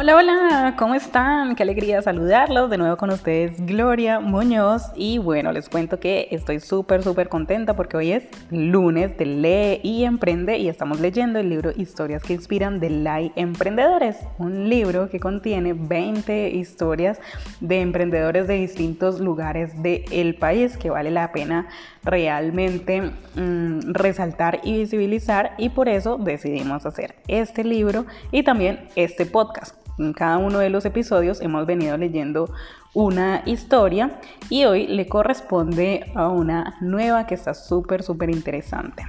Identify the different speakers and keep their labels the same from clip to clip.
Speaker 1: Hola, hola, ¿cómo están? Qué alegría saludarlos. De nuevo con ustedes, Gloria Muñoz. Y bueno, les cuento que estoy súper, súper contenta porque hoy es lunes de Lee y Emprende y estamos leyendo el libro Historias que inspiran de Lai Emprendedores. Un libro que contiene 20 historias de emprendedores de distintos lugares del país que vale la pena realmente mm, resaltar y visibilizar y por eso decidimos hacer este libro y también este podcast. En cada uno de los episodios hemos venido leyendo una historia y hoy le corresponde a una nueva que está súper, súper interesante.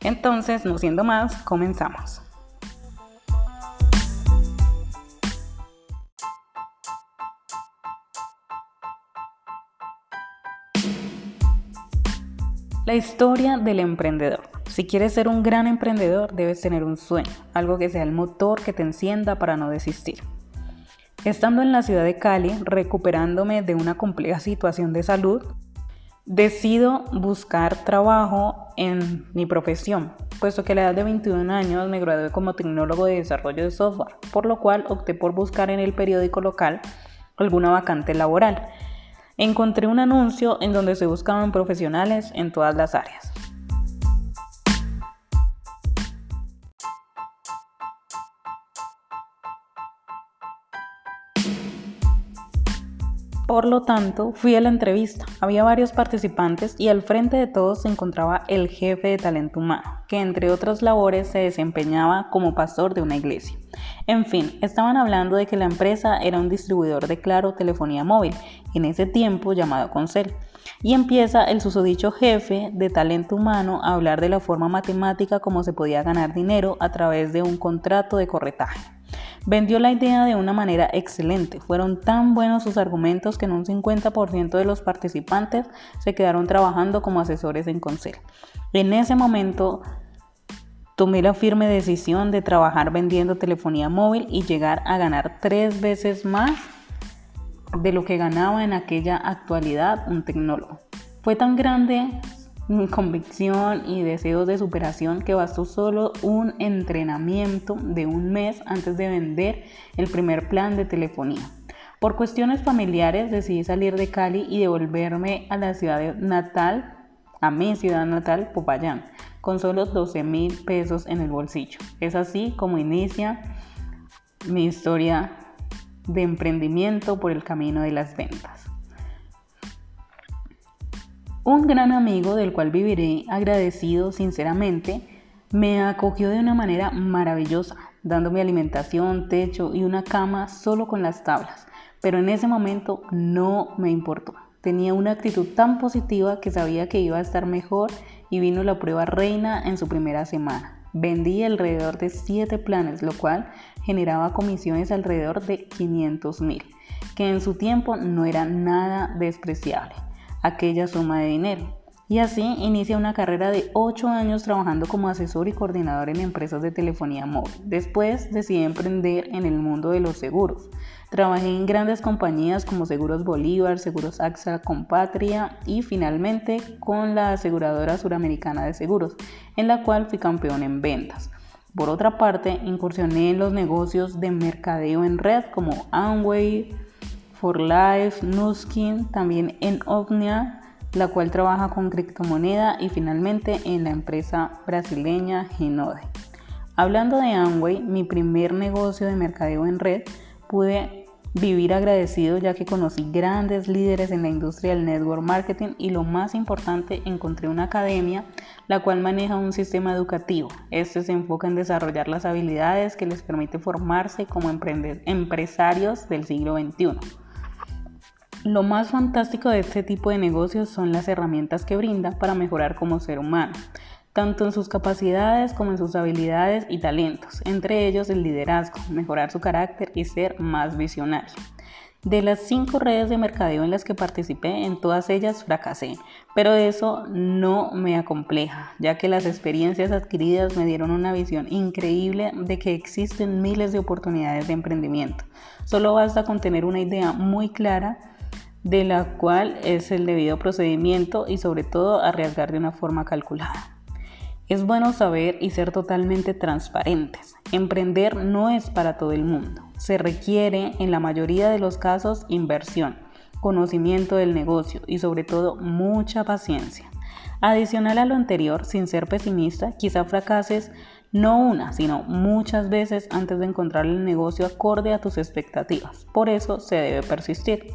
Speaker 1: Entonces, no siendo más, comenzamos. La historia del emprendedor. Si quieres ser un gran emprendedor, debes tener un sueño, algo que sea el motor que te encienda para no desistir. Estando en la ciudad de Cali, recuperándome de una compleja situación de salud, decido buscar trabajo en mi profesión, puesto que a la edad de 21 años me gradué como tecnólogo de desarrollo de software, por lo cual opté por buscar en el periódico local alguna vacante laboral encontré un anuncio en donde se buscaban profesionales en todas las áreas. Por lo tanto, fui a la entrevista. Había varios participantes y al frente de todos se encontraba el jefe de talento humano, que entre otras labores se desempeñaba como pastor de una iglesia. En fin, estaban hablando de que la empresa era un distribuidor de Claro Telefonía Móvil, en ese tiempo llamado Concel. Y empieza el susodicho jefe de talento humano a hablar de la forma matemática como se podía ganar dinero a través de un contrato de corretaje. Vendió la idea de una manera excelente. Fueron tan buenos sus argumentos que en un 50% de los participantes se quedaron trabajando como asesores en Concel. En ese momento tomé la firme decisión de trabajar vendiendo telefonía móvil y llegar a ganar tres veces más de lo que ganaba en aquella actualidad un tecnólogo. Fue tan grande mi convicción y deseos de superación que bastó solo un entrenamiento de un mes antes de vender el primer plan de telefonía. Por cuestiones familiares decidí salir de Cali y devolverme a la ciudad natal, a mi ciudad natal, Popayán, con solo 12 mil pesos en el bolsillo. Es así como inicia mi historia de emprendimiento por el camino de las ventas. Un gran amigo del cual viviré agradecido sinceramente me acogió de una manera maravillosa, dándome alimentación, techo y una cama solo con las tablas, pero en ese momento no me importó. Tenía una actitud tan positiva que sabía que iba a estar mejor y vino la prueba reina en su primera semana. Vendí alrededor de 7 planes, lo cual generaba comisiones alrededor de 500 mil, que en su tiempo no era nada despreciable aquella suma de dinero. Y así inicia una carrera de 8 años trabajando como asesor y coordinador en empresas de telefonía móvil. Después decidí emprender en el mundo de los seguros. Trabajé en grandes compañías como Seguros Bolívar, Seguros AXA Compatria y finalmente con la aseguradora suramericana de seguros, en la cual fui campeón en ventas. Por otra parte, incursioné en los negocios de mercadeo en red como Amway, For Life, Nuskin, también en Omnia, la cual trabaja con criptomoneda y finalmente en la empresa brasileña Genode. Hablando de Amway, mi primer negocio de mercadeo en red, pude vivir agradecido ya que conocí grandes líderes en la industria del network marketing y lo más importante, encontré una academia la cual maneja un sistema educativo. Este se enfoca en desarrollar las habilidades que les permite formarse como empresarios del siglo XXI. Lo más fantástico de este tipo de negocios son las herramientas que brinda para mejorar como ser humano, tanto en sus capacidades como en sus habilidades y talentos, entre ellos el liderazgo, mejorar su carácter y ser más visionario. De las cinco redes de mercadeo en las que participé, en todas ellas fracasé, pero eso no me acompleja, ya que las experiencias adquiridas me dieron una visión increíble de que existen miles de oportunidades de emprendimiento. Solo basta con tener una idea muy clara de la cual es el debido procedimiento y sobre todo arriesgar de una forma calculada. Es bueno saber y ser totalmente transparentes. Emprender no es para todo el mundo. Se requiere, en la mayoría de los casos, inversión, conocimiento del negocio y sobre todo mucha paciencia. Adicional a lo anterior, sin ser pesimista, quizá fracases no una, sino muchas veces antes de encontrar el negocio acorde a tus expectativas. Por eso se debe persistir.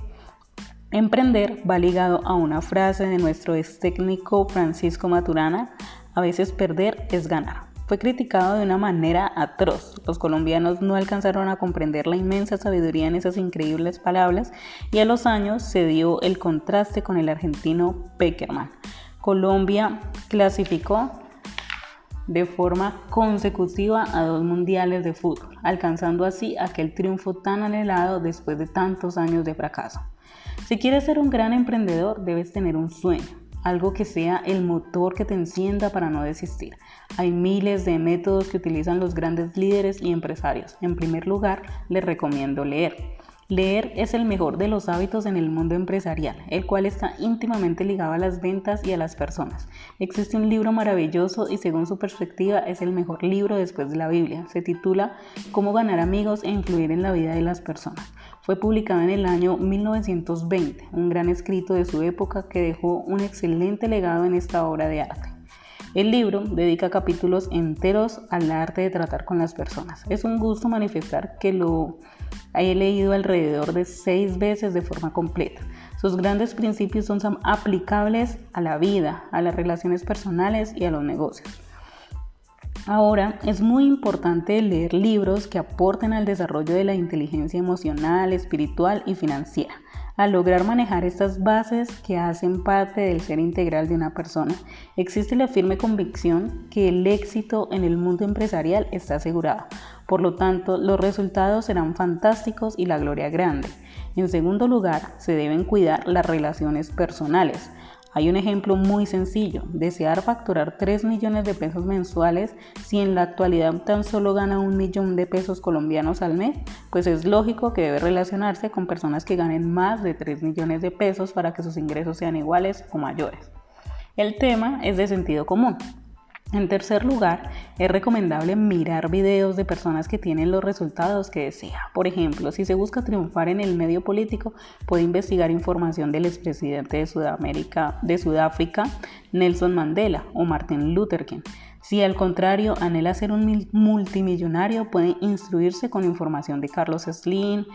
Speaker 1: Emprender va ligado a una frase de nuestro ex técnico Francisco Maturana, a veces perder es ganar. Fue criticado de una manera atroz. Los colombianos no alcanzaron a comprender la inmensa sabiduría en esas increíbles palabras y a los años se dio el contraste con el argentino Peckerman. Colombia clasificó de forma consecutiva a dos mundiales de fútbol, alcanzando así aquel triunfo tan anhelado después de tantos años de fracaso. Si quieres ser un gran emprendedor, debes tener un sueño, algo que sea el motor que te encienda para no desistir. Hay miles de métodos que utilizan los grandes líderes y empresarios. En primer lugar, les recomiendo leer. Leer es el mejor de los hábitos en el mundo empresarial, el cual está íntimamente ligado a las ventas y a las personas. Existe un libro maravilloso y según su perspectiva es el mejor libro después de la Biblia. Se titula Cómo ganar amigos e influir en la vida de las personas. Fue publicado en el año 1920, un gran escrito de su época que dejó un excelente legado en esta obra de arte. El libro dedica capítulos enteros al arte de tratar con las personas. Es un gusto manifestar que lo he leído alrededor de seis veces de forma completa. Sus grandes principios son aplicables a la vida, a las relaciones personales y a los negocios. Ahora, es muy importante leer libros que aporten al desarrollo de la inteligencia emocional, espiritual y financiera. Al lograr manejar estas bases que hacen parte del ser integral de una persona, existe la firme convicción que el éxito en el mundo empresarial está asegurado. Por lo tanto, los resultados serán fantásticos y la gloria grande. En segundo lugar, se deben cuidar las relaciones personales. Hay un ejemplo muy sencillo, desear facturar 3 millones de pesos mensuales si en la actualidad tan solo gana un millón de pesos colombianos al mes, pues es lógico que debe relacionarse con personas que ganen más de 3 millones de pesos para que sus ingresos sean iguales o mayores. El tema es de sentido común. En tercer lugar, es recomendable mirar videos de personas que tienen los resultados que desea. Por ejemplo, si se busca triunfar en el medio político, puede investigar información del expresidente de Sudamérica, de Sudáfrica, Nelson Mandela o Martin Luther King. Si al contrario anhela ser un multimillonario, puede instruirse con información de Carlos Slim,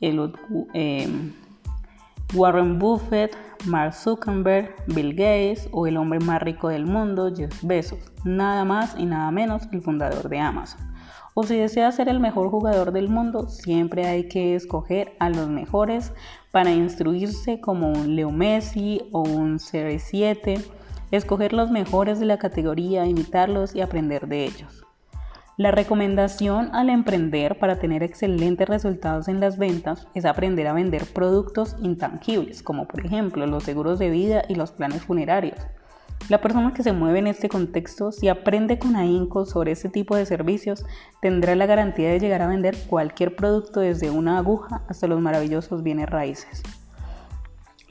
Speaker 1: el, eh, Warren Buffett, Mark Zuckerberg, Bill Gates o el hombre más rico del mundo, Jeff Bezos, nada más y nada menos el fundador de Amazon. O si desea ser el mejor jugador del mundo, siempre hay que escoger a los mejores para instruirse como un Leo Messi o un CR7, escoger los mejores de la categoría, imitarlos y aprender de ellos. La recomendación al emprender para tener excelentes resultados en las ventas es aprender a vender productos intangibles, como por ejemplo los seguros de vida y los planes funerarios. La persona que se mueve en este contexto, si aprende con ahínco sobre este tipo de servicios, tendrá la garantía de llegar a vender cualquier producto desde una aguja hasta los maravillosos bienes raíces.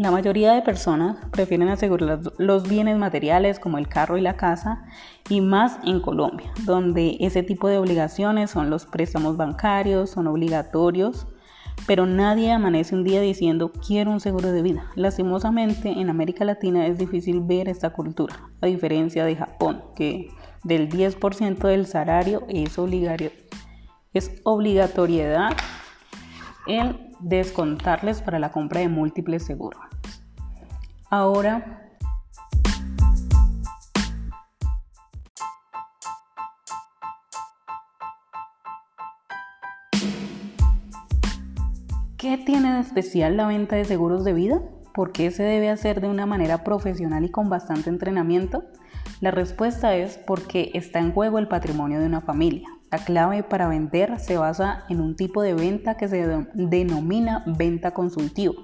Speaker 1: La mayoría de personas prefieren asegurar los bienes materiales como el carro y la casa y más en Colombia, donde ese tipo de obligaciones son los préstamos bancarios, son obligatorios, pero nadie amanece un día diciendo quiero un seguro de vida. Lastimosamente en América Latina es difícil ver esta cultura, a diferencia de Japón, que del 10% del salario es, es obligatoriedad el descontarles para la compra de múltiples seguros. Ahora, ¿qué tiene de especial la venta de seguros de vida? ¿Por qué se debe hacer de una manera profesional y con bastante entrenamiento? La respuesta es porque está en juego el patrimonio de una familia. La clave para vender se basa en un tipo de venta que se denomina venta consultivo,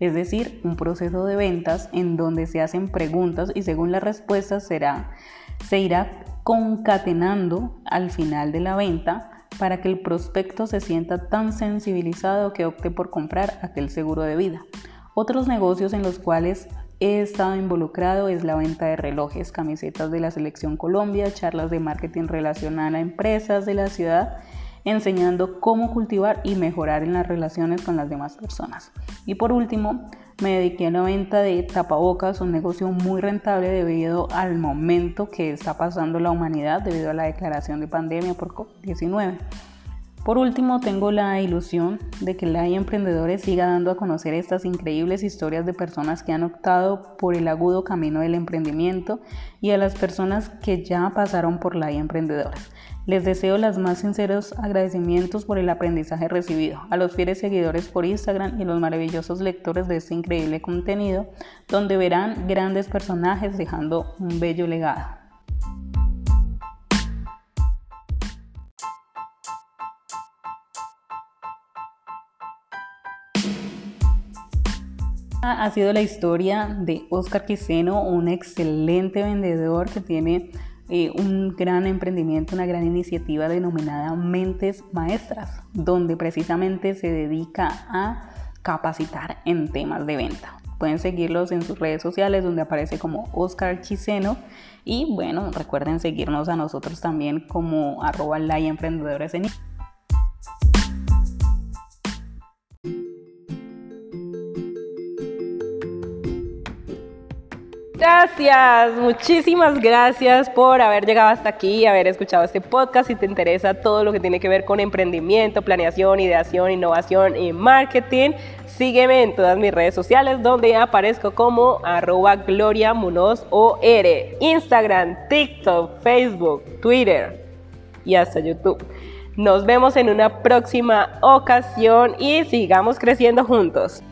Speaker 1: es decir, un proceso de ventas en donde se hacen preguntas y según las respuestas será, se irá concatenando al final de la venta para que el prospecto se sienta tan sensibilizado que opte por comprar aquel seguro de vida. Otros negocios en los cuales he estado involucrado es la venta de relojes, camisetas de la Selección Colombia, charlas de marketing relacional a empresas de la ciudad, enseñando cómo cultivar y mejorar en las relaciones con las demás personas. Y por último, me dediqué a la venta de tapabocas, un negocio muy rentable debido al momento que está pasando la humanidad debido a la declaración de pandemia por COVID-19. Por último, tengo la ilusión de que la Emprendedores siga dando a conocer estas increíbles historias de personas que han optado por el agudo camino del emprendimiento y a las personas que ya pasaron por la Emprendedores. Les deseo los más sinceros agradecimientos por el aprendizaje recibido, a los fieles seguidores por Instagram y los maravillosos lectores de este increíble contenido, donde verán grandes personajes dejando un bello legado. Ha sido la historia de Oscar Quiseno, un excelente vendedor que tiene eh, un gran emprendimiento, una gran iniciativa denominada Mentes Maestras, donde precisamente se dedica a capacitar en temas de venta. Pueden seguirlos en sus redes sociales donde aparece como Oscar Quiseno y bueno, recuerden seguirnos a nosotros también como arroba emprendedores en Gracias, muchísimas gracias por haber llegado hasta aquí, haber escuchado este podcast. Si te interesa todo lo que tiene que ver con emprendimiento, planeación, ideación, innovación y marketing, sígueme en todas mis redes sociales donde aparezco como arroba Gloria Instagram, TikTok, Facebook, Twitter y hasta YouTube. Nos vemos en una próxima ocasión y sigamos creciendo juntos.